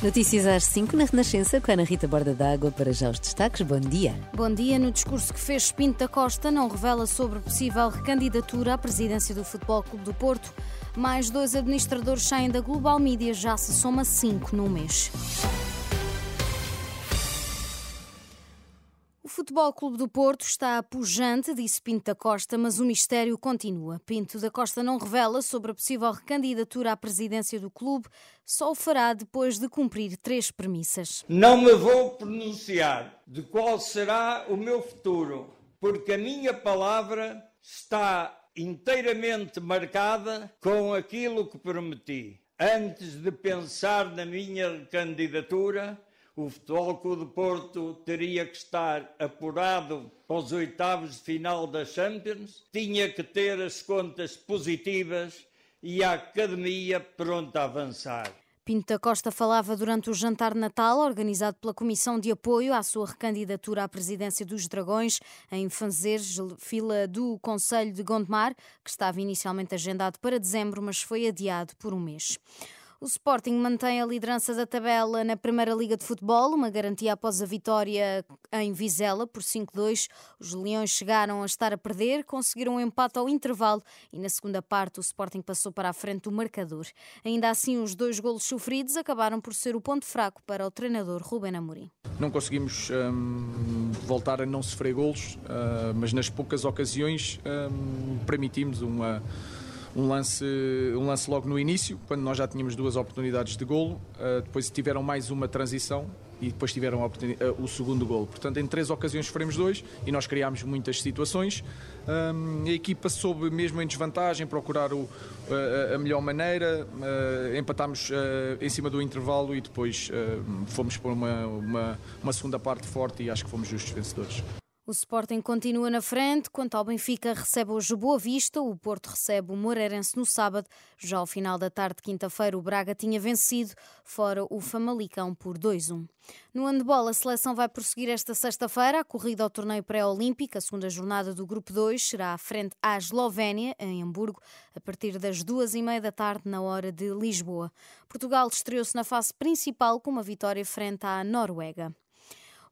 Notícias às 5 na Renascença com a Ana Rita Borda d'Água para já os destaques. Bom dia. Bom dia. No discurso que fez Pinto da Costa, não revela sobre possível recandidatura à presidência do Futebol Clube do Porto. Mais dois administradores saem da Global Media, já se soma cinco no mês. Futebol Clube do Porto está pujante, disse Pinto da Costa, mas o mistério continua. Pinto da Costa não revela sobre a possível recandidatura à presidência do clube, só o fará depois de cumprir três premissas. Não me vou pronunciar de qual será o meu futuro, porque a minha palavra está inteiramente marcada com aquilo que prometi. Antes de pensar na minha candidatura, o Futebol Clube de Porto teria que estar apurado para os oitavos de final da Champions, tinha que ter as contas positivas e a academia pronta a avançar. Pinto da Costa falava durante o jantar de Natal, organizado pela Comissão de Apoio à sua recandidatura à presidência dos Dragões, em Fanzeres, fila do Conselho de Gondomar, que estava inicialmente agendado para dezembro, mas foi adiado por um mês. O Sporting mantém a liderança da tabela na Primeira Liga de Futebol, uma garantia após a vitória em Vizela por 5-2. Os Leões chegaram a estar a perder, conseguiram um empate ao intervalo e na segunda parte o Sporting passou para a frente do marcador. Ainda assim, os dois golos sofridos acabaram por ser o ponto fraco para o treinador Ruben Amorim. Não conseguimos hum, voltar a não sofrer golos, uh, mas nas poucas ocasiões hum, permitimos uma um lance, um lance logo no início, quando nós já tínhamos duas oportunidades de golo, uh, depois tiveram mais uma transição e depois tiveram uh, o segundo golo. Portanto, em três ocasiões sofremos dois e nós criámos muitas situações. Um, a equipa soube, mesmo em desvantagem, procurar o, a, a melhor maneira. Empatámos em cima do intervalo e depois fomos por uma, uma, uma segunda parte forte e acho que fomos justos vencedores. O Sporting continua na frente. Quanto ao Benfica, recebe hoje o Boa Vista. O Porto recebe o Moreirense no sábado. Já ao final da tarde de quinta-feira, o Braga tinha vencido, fora o Famalicão por 2-1. No handball, a seleção vai prosseguir esta sexta-feira a corrida ao torneio pré-olímpico. A segunda jornada do Grupo 2 será à frente à Eslovénia, em Hamburgo, a partir das duas e meia da tarde, na hora de Lisboa. Portugal estreou-se na fase principal com uma vitória frente à Noruega.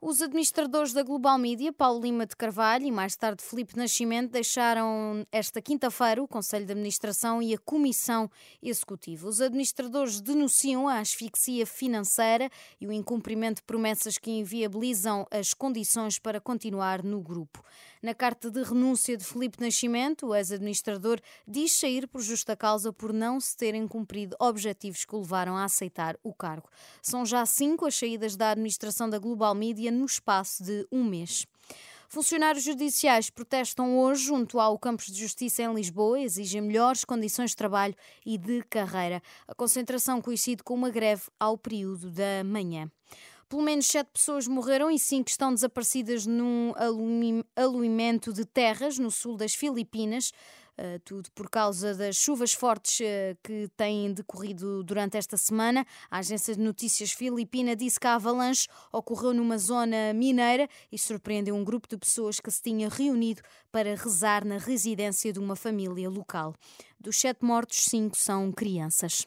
Os administradores da Global Media, Paulo Lima de Carvalho e mais tarde Felipe Nascimento, deixaram esta quinta-feira o Conselho de Administração e a Comissão Executiva. Os administradores denunciam a asfixia financeira e o incumprimento de promessas que inviabilizam as condições para continuar no grupo. Na carta de renúncia de Felipe Nascimento, o ex-administrador diz sair por justa causa por não se terem cumprido objetivos que o levaram a aceitar o cargo. São já cinco as saídas da administração da Global Media no espaço de um mês. Funcionários judiciais protestam hoje junto ao Campos de Justiça em Lisboa, exigem melhores condições de trabalho e de carreira. A concentração coincide com uma greve ao período da manhã. Pelo menos sete pessoas morreram e cinco estão desaparecidas num aluimento de terras no sul das Filipinas. Uh, tudo por causa das chuvas fortes uh, que têm decorrido durante esta semana. A agência de notícias filipina disse que a avalanche ocorreu numa zona mineira e surpreendeu um grupo de pessoas que se tinha reunido para rezar na residência de uma família local. Dos sete mortos, cinco são crianças.